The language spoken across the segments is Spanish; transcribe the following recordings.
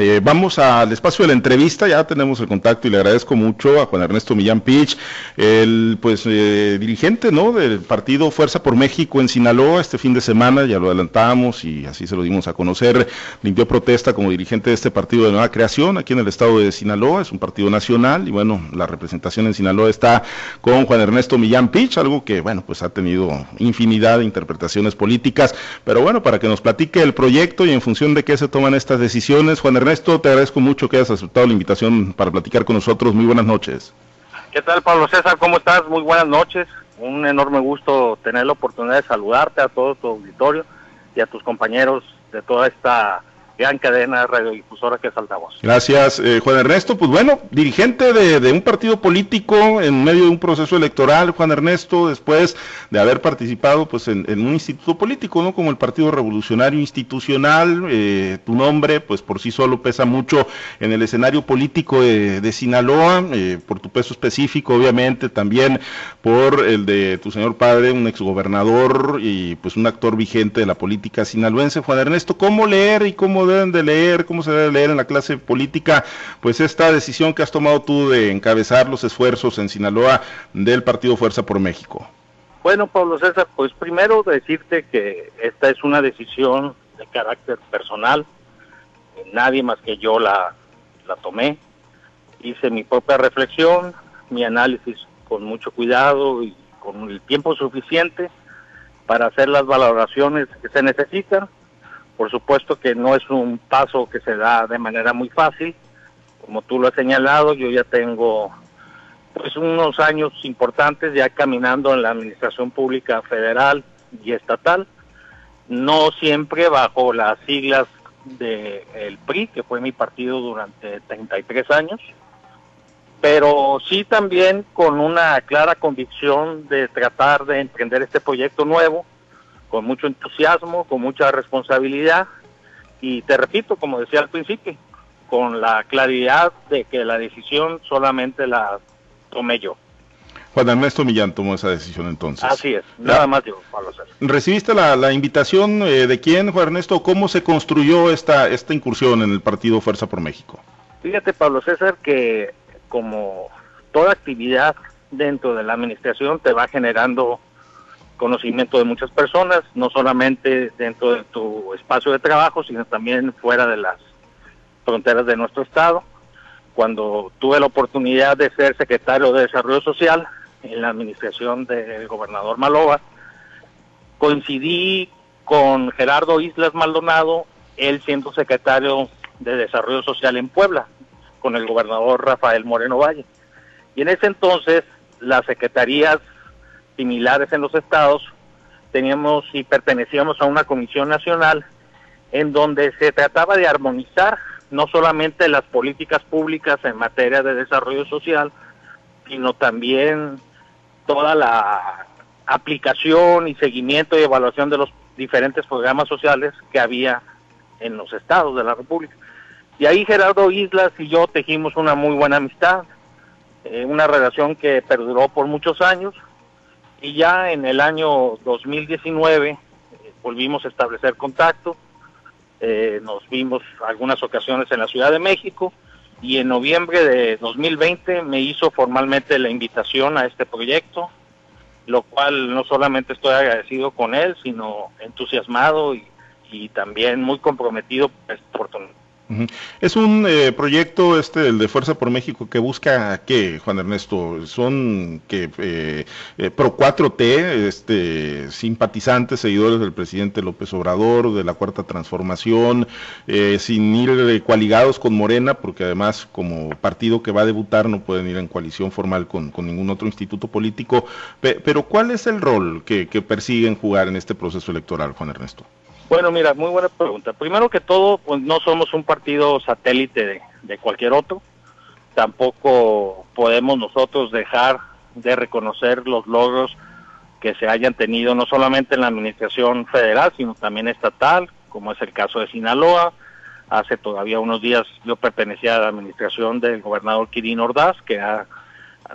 Eh, vamos al espacio de la entrevista, ya tenemos el contacto y le agradezco mucho a Juan Ernesto Millán Pich, el pues eh, dirigente ¿no? del partido Fuerza por México en Sinaloa este fin de semana, ya lo adelantamos y así se lo dimos a conocer, limpió protesta como dirigente de este partido de nueva creación aquí en el estado de Sinaloa, es un partido nacional y bueno, la representación en Sinaloa está con Juan Ernesto Millán Pich, algo que bueno, pues ha tenido infinidad de interpretaciones políticas, pero bueno, para que nos platique el proyecto y en función de qué se toman estas decisiones, Juan Ernesto, te agradezco mucho que hayas aceptado la invitación para platicar con nosotros. Muy buenas noches. ¿Qué tal, Pablo César? ¿Cómo estás? Muy buenas noches. Un enorme gusto tener la oportunidad de saludarte a todo tu auditorio y a tus compañeros de toda esta gran cadena radiodifusora que es Altavoz. Gracias, eh, Juan Ernesto. Pues bueno, dirigente de, un partido político en medio de un proceso electoral, Juan Ernesto, después de haber participado pues en, un instituto político, ¿no? Como el Partido Revolucionario Institucional, eh, tu nombre pues por sí solo pesa mucho en el escenario político de, Sinaloa, eh, por tu peso específico, obviamente, también por el de tu señor padre, un exgobernador y pues un actor vigente de la política sinaloense. Juan Ernesto, ¿cómo leer y cómo deben de leer, cómo se debe leer en la clase política, pues esta decisión que has tomado tú de encabezar los esfuerzos en Sinaloa del Partido Fuerza por México. Bueno, Pablo César, pues primero decirte que esta es una decisión de carácter personal, nadie más que yo la, la tomé, hice mi propia reflexión, mi análisis con mucho cuidado y con el tiempo suficiente para hacer las valoraciones que se necesitan por supuesto que no es un paso que se da de manera muy fácil. Como tú lo has señalado, yo ya tengo pues unos años importantes ya caminando en la administración pública federal y estatal, no siempre bajo las siglas del PRI, que fue mi partido durante 33 años, pero sí también con una clara convicción de tratar de emprender este proyecto nuevo, con mucho entusiasmo, con mucha responsabilidad y te repito, como decía al principio, con la claridad de que la decisión solamente la tomé yo. Juan Ernesto Millán tomó esa decisión entonces. Así es, nada más yo, Pablo César. ¿Recibiste la, invitación eh, de quién, Juan Ernesto? ¿Cómo se construyó esta, esta incursión en el partido Fuerza por México? Fíjate, Pablo César, que como toda actividad dentro de la administración te va generando conocimiento de muchas personas, no solamente dentro de tu espacio de trabajo, sino también fuera de las fronteras de nuestro estado. Cuando tuve la oportunidad de ser secretario de Desarrollo Social en la administración del gobernador Maloba, coincidí con Gerardo Islas Maldonado, él siendo secretario de Desarrollo Social en Puebla, con el gobernador Rafael Moreno Valle. Y en ese entonces las secretarías similares en los estados, teníamos y pertenecíamos a una comisión nacional en donde se trataba de armonizar no solamente las políticas públicas en materia de desarrollo social, sino también toda la aplicación y seguimiento y evaluación de los diferentes programas sociales que había en los estados de la República. Y ahí Gerardo Islas y yo tejimos una muy buena amistad, eh, una relación que perduró por muchos años y ya en el año 2019 eh, volvimos a establecer contacto, eh, nos vimos algunas ocasiones en la Ciudad de México y en noviembre de 2020 me hizo formalmente la invitación a este proyecto, lo cual no solamente estoy agradecido con él, sino entusiasmado y, también muy comprometido por esta oportunidad. Es un eh, proyecto este el de Fuerza por México que busca qué, Juan Ernesto, son que eh, eh, pro 4T, este simpatizantes, seguidores del presidente López Obrador, de la Cuarta Transformación, sin ir coaligados con Morena, porque además como partido que va a debutar no pueden ir en coalición formal con, ningún otro instituto político. pero ¿cuál es el rol que persiguen jugar en este proceso electoral, Juan Ernesto? Bueno, mira, muy buena pregunta. Primero que todo, pues no somos un partido satélite de, cualquier otro. Tampoco podemos nosotros dejar de reconocer los logros que se hayan tenido no solamente en la administración federal, sino también estatal, como es el caso de Sinaloa. Hace todavía unos días yo pertenecía a la administración del gobernador Quirino Ordaz, que ha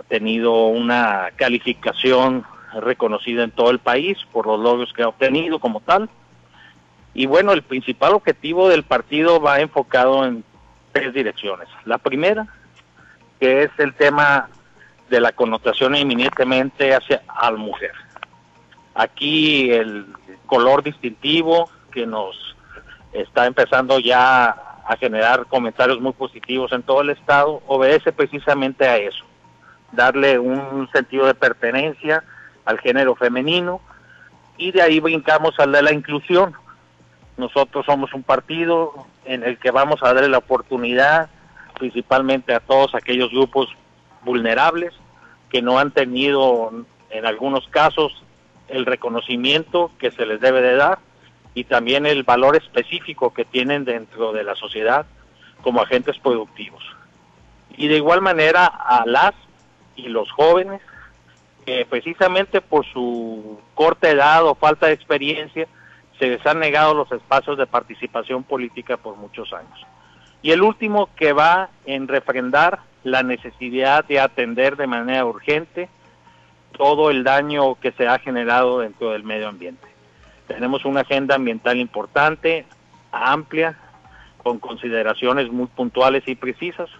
tenido una calificación reconocida en todo el país por los logros que ha obtenido como tal. Y bueno, el principal objetivo del partido va enfocado en tres direcciones. La primera, que es el tema de la connotación eminentemente hacia a la mujer. Aquí el color distintivo que nos está empezando ya a generar comentarios muy positivos en todo el estado obedece precisamente a eso, darle un sentido de pertenencia al género femenino y de ahí brincamos al de la inclusión. Nosotros somos un partido en el que vamos a darle la oportunidad principalmente a todos aquellos grupos vulnerables que no han tenido en algunos casos el reconocimiento que se les debe de dar y también el valor específico que tienen dentro de la sociedad como agentes productivos. Y de igual manera a las y los jóvenes que precisamente por su corta edad o falta de experiencia se les han negado los espacios de participación política por muchos años. Y el último que va en refrendar la necesidad de atender de manera urgente todo el daño que se ha generado dentro del medio ambiente. Tenemos una agenda ambiental importante, amplia, con consideraciones muy puntuales y precisas,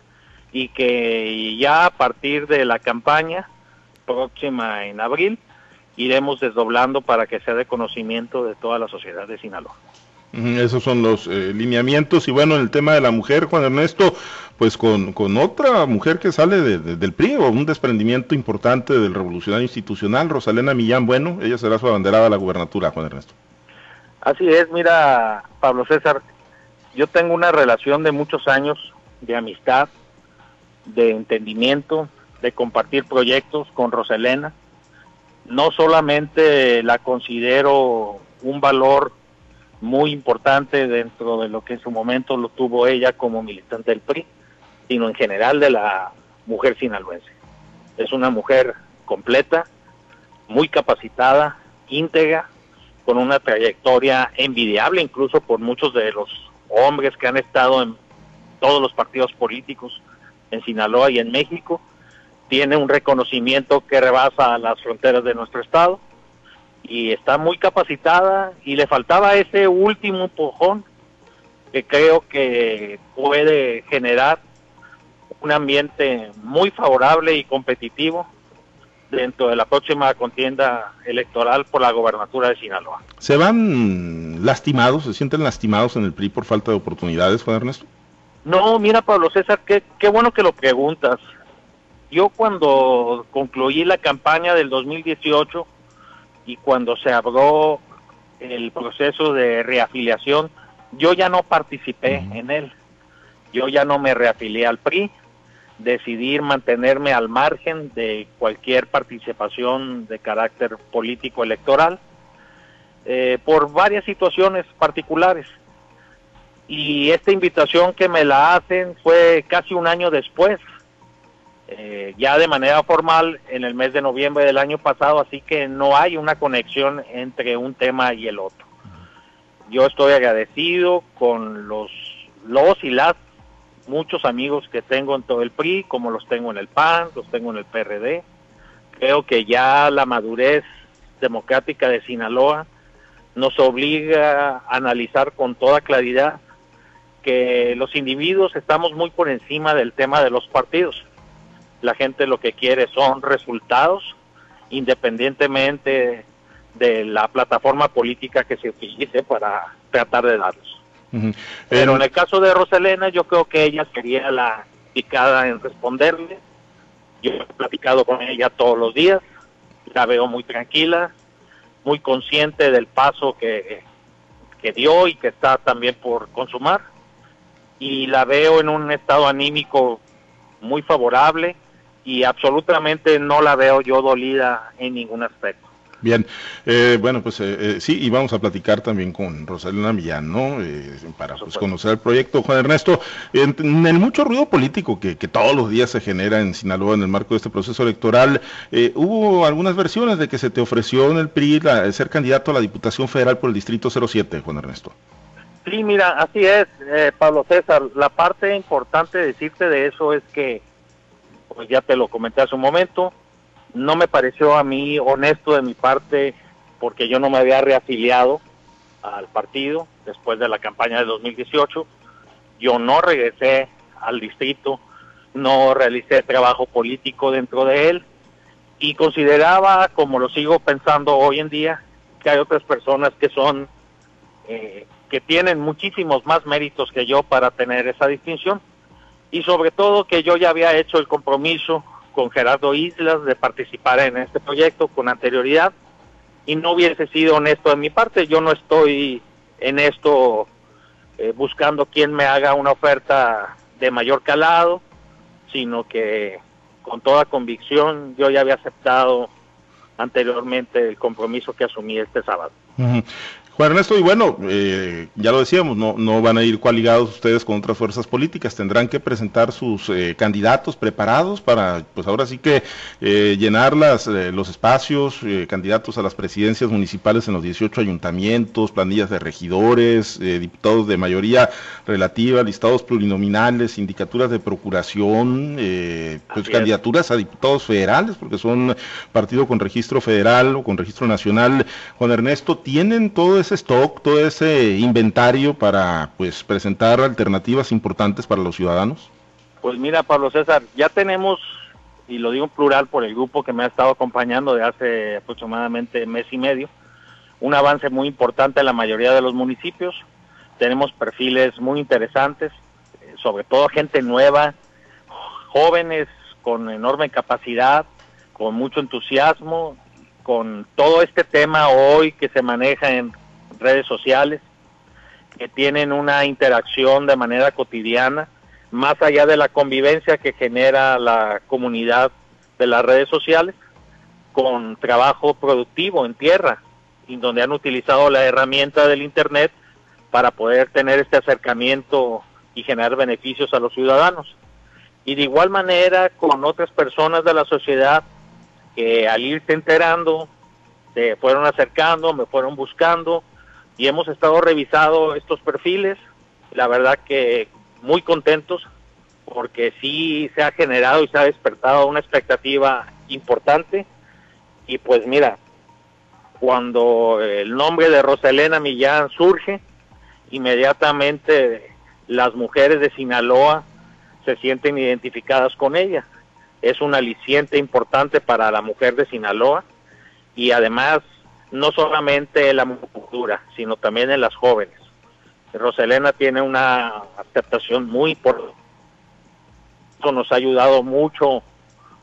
y que ya a partir de la campaña próxima en abril iremos desdoblando para que sea de conocimiento de toda la sociedad de Sinaloa. Esos son los eh, lineamientos. Y bueno, en el tema de la mujer, Juan Ernesto, pues con, con otra mujer que sale del PRI, o un desprendimiento importante del revolucionario institucional, Rosalena Millán Bueno, ella será su abanderada a la gubernatura, Juan Ernesto. Así es, mira, Pablo César, yo tengo una relación de muchos años de amistad, de entendimiento, de compartir proyectos con Rosalena. No solamente la considero un valor muy importante dentro de lo que en su momento lo tuvo ella como militante del PRI, sino en general de la mujer sinaloense. Es una mujer completa, muy capacitada, íntegra, con una trayectoria envidiable incluso por muchos de los hombres que han estado en todos los partidos políticos en Sinaloa y en México. Tiene un reconocimiento que rebasa las fronteras de nuestro estado y está muy capacitada y le faltaba ese último empujón que creo que puede generar un ambiente muy favorable y competitivo dentro de la próxima contienda electoral por la gobernatura de Sinaloa. ¿Se van lastimados, se sienten lastimados en el PRI por falta de oportunidades, Juan Ernesto? No, mira Pablo César, qué, qué bueno que lo preguntas. Yo cuando concluí la campaña del 2018, y cuando se abrió el proceso de reafiliación, yo ya no participé en él. Yo ya no me reafilié al PRI, decidí mantenerme al margen de cualquier participación de carácter político electoral eh, por varias situaciones particulares. Y esta invitación que me la hacen fue casi un año después eh, ya de manera formal en el mes de noviembre del año pasado, así que no hay una conexión entre un tema y el otro. Yo estoy agradecido con los, los y las muchos amigos que tengo en todo el PRI, como los tengo en el PAN, los tengo en el PRD. Creo que ya la madurez democrática de Sinaloa nos obliga a analizar con toda claridad que los individuos estamos muy por encima del tema de los partidos la gente lo que quiere son resultados, independientemente de la plataforma política que se utilice para tratar de darlos. Pero en el caso de Roselena, yo creo que ella sería la picada en responderle. Yo he platicado con ella todos los días, la veo muy tranquila, muy consciente del paso que, que dio y que está también por consumar. Y la veo en un estado anímico muy favorable, y absolutamente no la veo yo dolida en ningún aspecto. Bien, eh, bueno, pues eh, eh, sí, y vamos a platicar también con Rosalina Millán, ¿no? para pues, conocer el proyecto. Juan Ernesto, en, el mucho ruido político que, todos los días se genera en Sinaloa en el marco de este proceso electoral, hubo algunas versiones de que se te ofreció en el PRI ser candidato a la Diputación Federal por el Distrito 07, Juan Ernesto. Sí, mira, así es, Pablo César. La parte importante de decirte de eso es que pues ya te lo comenté hace un momento, no me pareció a mí honesto de mi parte porque yo no me había reafiliado al partido después de la campaña de 2018, yo no regresé al distrito, no realicé trabajo político dentro de él y consideraba, como lo sigo pensando hoy en día, que hay otras personas que son, eh, que tienen muchísimos más méritos que yo para tener esa distinción y sobre todo que yo ya había hecho el compromiso con Gerardo Islas de participar en este proyecto con anterioridad y no hubiese sido honesto de mi parte, yo no estoy en esto eh, buscando quien me haga una oferta de mayor calado, sino que con toda convicción yo ya había aceptado anteriormente el compromiso que asumí este sábado. Juan Ernesto, y bueno, eh, ya lo decíamos, no, no van a ir coaligados ustedes con otras fuerzas políticas, tendrán que presentar sus eh, candidatos preparados para, pues ahora sí que eh, llenar las, los espacios, candidatos a las presidencias municipales en los 18 ayuntamientos, planillas de regidores, diputados de mayoría relativa, listados plurinominales, sindicaturas de procuración, pues candidaturas a diputados federales, porque son partido con registro federal o con registro nacional. Juan Ernesto, ¿tienen todo ese stock, todo ese inventario para pues presentar alternativas importantes para los ciudadanos? Pues mira, Pablo César, ya tenemos, y lo digo en plural por el grupo que me ha estado acompañando de hace aproximadamente mes y medio, un avance muy importante en la mayoría de los municipios. Tenemos perfiles muy interesantes, eh, sobre todo gente nueva, jóvenes con enorme capacidad, con mucho entusiasmo, con todo este tema hoy que se maneja en redes sociales, que tienen una interacción de manera cotidiana, más allá de la convivencia que genera la comunidad de las redes sociales, con trabajo productivo en tierra, y donde han utilizado la herramienta del Internet para poder tener este acercamiento y generar beneficios a los ciudadanos. Y de igual manera con otras personas de la sociedad que al irse enterando, se fueron acercando, me fueron buscando, y hemos estado revisando estos perfiles, la verdad que muy contentos porque sí se ha generado y se ha despertado una expectativa importante y pues mira, cuando el nombre de Rosalena Millán surge, inmediatamente las mujeres de Sinaloa se sienten identificadas con ella. Es un aliciente importante para la mujer de Sinaloa y además no solamente en la cultura, sino también en las jóvenes. Roselena tiene una aceptación muy importante. Eso nos ha ayudado mucho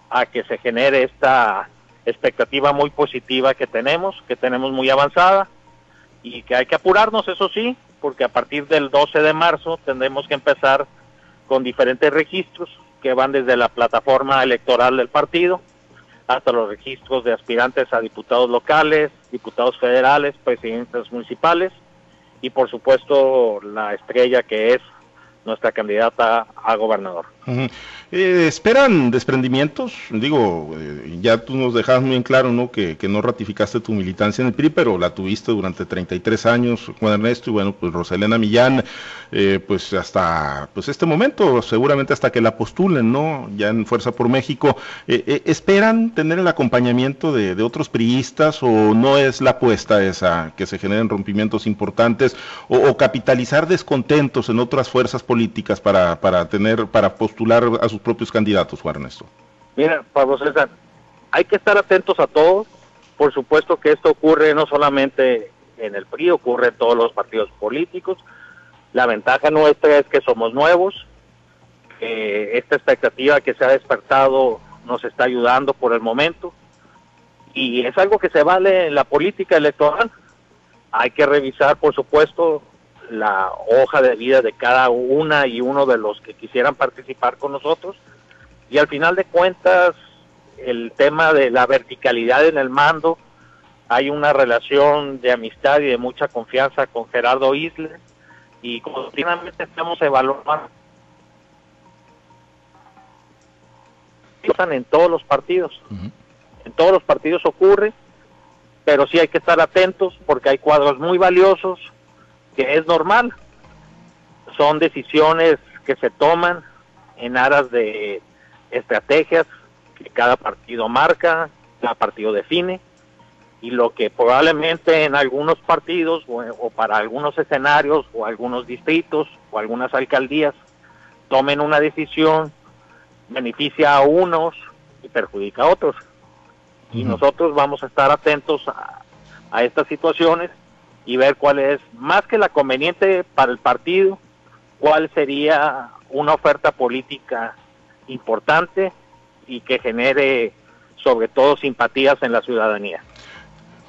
a que se genere esta expectativa muy positiva que tenemos, que tenemos muy avanzada y que hay que apurarnos, eso sí, porque a partir del 12 de marzo tendremos que empezar con diferentes registros que van desde la plataforma electoral del partido hasta los registros de aspirantes a diputados locales, diputados federales, presidentes municipales y por supuesto la estrella que es nuestra candidata a gobernador. Eh, ¿Esperan desprendimientos? Digo, eh, ya tú nos dejabas muy en claro ¿no? Que, no ratificaste tu militancia en el PRI, pero la tuviste durante 33 años, Juan Ernesto, y bueno, pues Roselena Millán, eh, pues hasta pues este momento, seguramente hasta que la postulen, ¿no? Ya en Fuerza por México. ¿Esperan tener el acompañamiento de, otros priistas o no es la apuesta esa, que se generen rompimientos importantes o, o capitalizar descontentos en otras fuerzas políticas para, para tener, para postular a sus propios candidatos, Juan Ernesto? Mira, Pablo César, hay que estar atentos a todo. Por supuesto que esto ocurre no solamente en el PRI, ocurre en todos los partidos políticos. La ventaja nuestra es que somos nuevos, esta expectativa que se ha despertado nos está ayudando por el momento y es algo que se vale en la política electoral. Hay que revisar, por supuesto, la hoja de vida de cada una y uno de los que quisieran participar con nosotros. Y al final de cuentas el tema de la verticalidad en el mando hay una relación de amistad y de mucha confianza con Gerardo Isle y continuamente estamos evaluando en todos los partidos. En todos los partidos ocurre pero sí hay que estar atentos porque hay cuadros muy valiosos que es normal. Son decisiones que se toman en aras de estrategias que cada partido marca, cada partido define, y lo que probablemente en algunos partidos o, para algunos escenarios o algunos distritos o algunas alcaldías tomen una decisión, beneficia a unos y perjudica a otros. Y nosotros vamos a estar atentos a, a estas situaciones y ver cuál es, más que la conveniente para el partido, cuál sería una oferta política importante y que genere sobre todo simpatías en la ciudadanía.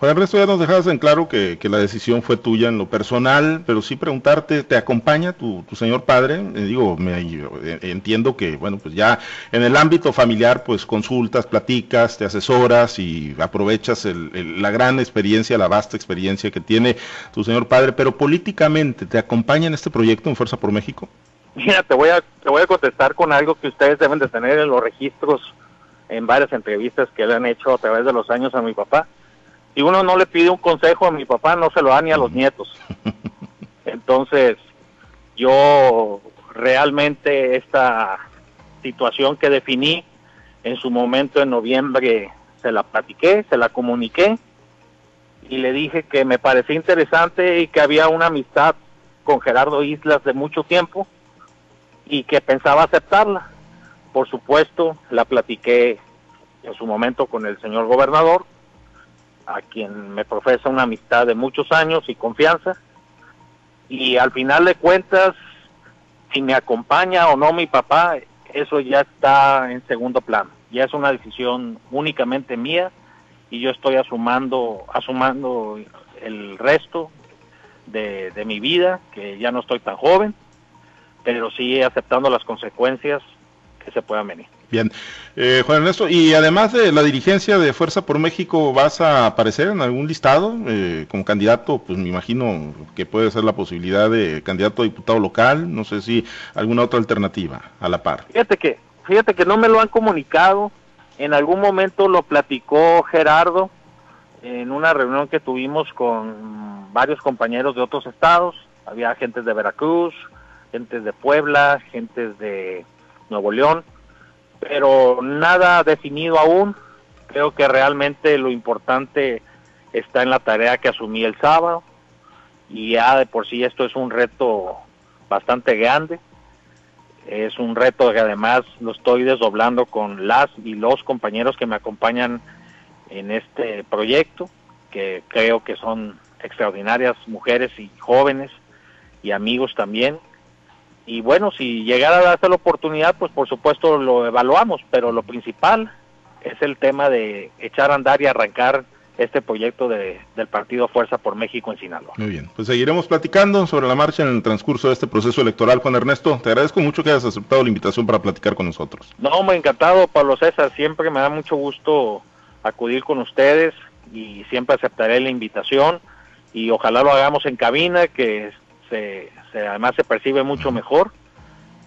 Juan Ernesto, ya nos dejabas en claro que, la decisión fue tuya en lo personal, pero sí preguntarte, ¿te acompaña tu, señor padre? Eh, digo, me, eh, entiendo que, bueno, pues ya en el ámbito familiar, pues consultas, platicas, te asesoras y aprovechas la gran experiencia, la vasta experiencia que tiene tu señor padre, pero políticamente, ¿te acompaña en este proyecto en Fuerza por México? Mira, te voy a, te voy a contestar con algo que ustedes deben de tener en los registros en varias entrevistas que le han hecho a través de los años a mi papá si uno no le pide un consejo a mi papá, no se lo da ni a los nietos. Entonces, yo realmente esta situación que definí en su momento en noviembre se la platiqué, se la comuniqué y le dije que me parecía interesante y que había una amistad con Gerardo Islas de mucho tiempo y que pensaba aceptarla. Por supuesto, la platiqué en su momento con el señor gobernador a quien me profesa una amistad de muchos años y confianza. Y al final de cuentas, si me acompaña o no mi papá, eso ya está en segundo plano. Ya es una decisión únicamente mía y yo estoy asumando, asumando el resto de, de mi vida, que ya no estoy tan joven, pero sí aceptando las consecuencias que se puedan venir. Bien, eh, Juan Ernesto, y además de la dirigencia de Fuerza por México, ¿vas a aparecer en algún listado eh, como candidato? Pues me imagino que puede ser la posibilidad de candidato a diputado local, no sé si alguna otra alternativa a la par. Fíjate que, fíjate que no me lo han comunicado, en algún momento lo platicó Gerardo en una reunión que tuvimos con varios compañeros de otros estados, había gente de Veracruz, gente de Puebla, gente de Nuevo León, pero nada definido aún. Creo que realmente lo importante está en la tarea que asumí el sábado y ya de por sí esto es un reto bastante grande. Es un reto que además lo estoy desdoblando con las y los compañeros que me acompañan en este proyecto, que creo que son extraordinarias mujeres y jóvenes y amigos también, y bueno, si llegara a darse la oportunidad, pues por supuesto lo evaluamos, pero lo principal es el tema de echar a andar y arrancar este proyecto de, del partido Fuerza por México en Sinaloa. Muy bien, pues seguiremos platicando sobre la marcha en el transcurso de este proceso electoral. Juan Ernesto, te agradezco mucho que hayas aceptado la invitación para platicar con nosotros. No, me encantado, Pablo César, siempre me da mucho gusto acudir con ustedes y siempre aceptaré la invitación y ojalá lo hagamos en cabina, que se, además se percibe mucho mejor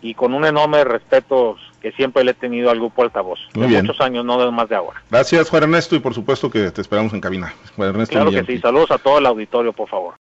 y con un enorme respeto que siempre le he tenido al grupo Altavoz. Muy de muchos años, no más de ahora. Gracias, Juan Ernesto, y por supuesto que te esperamos en cabina. Juan Ernesto claro que sí. Saludos a todo el auditorio, por favor.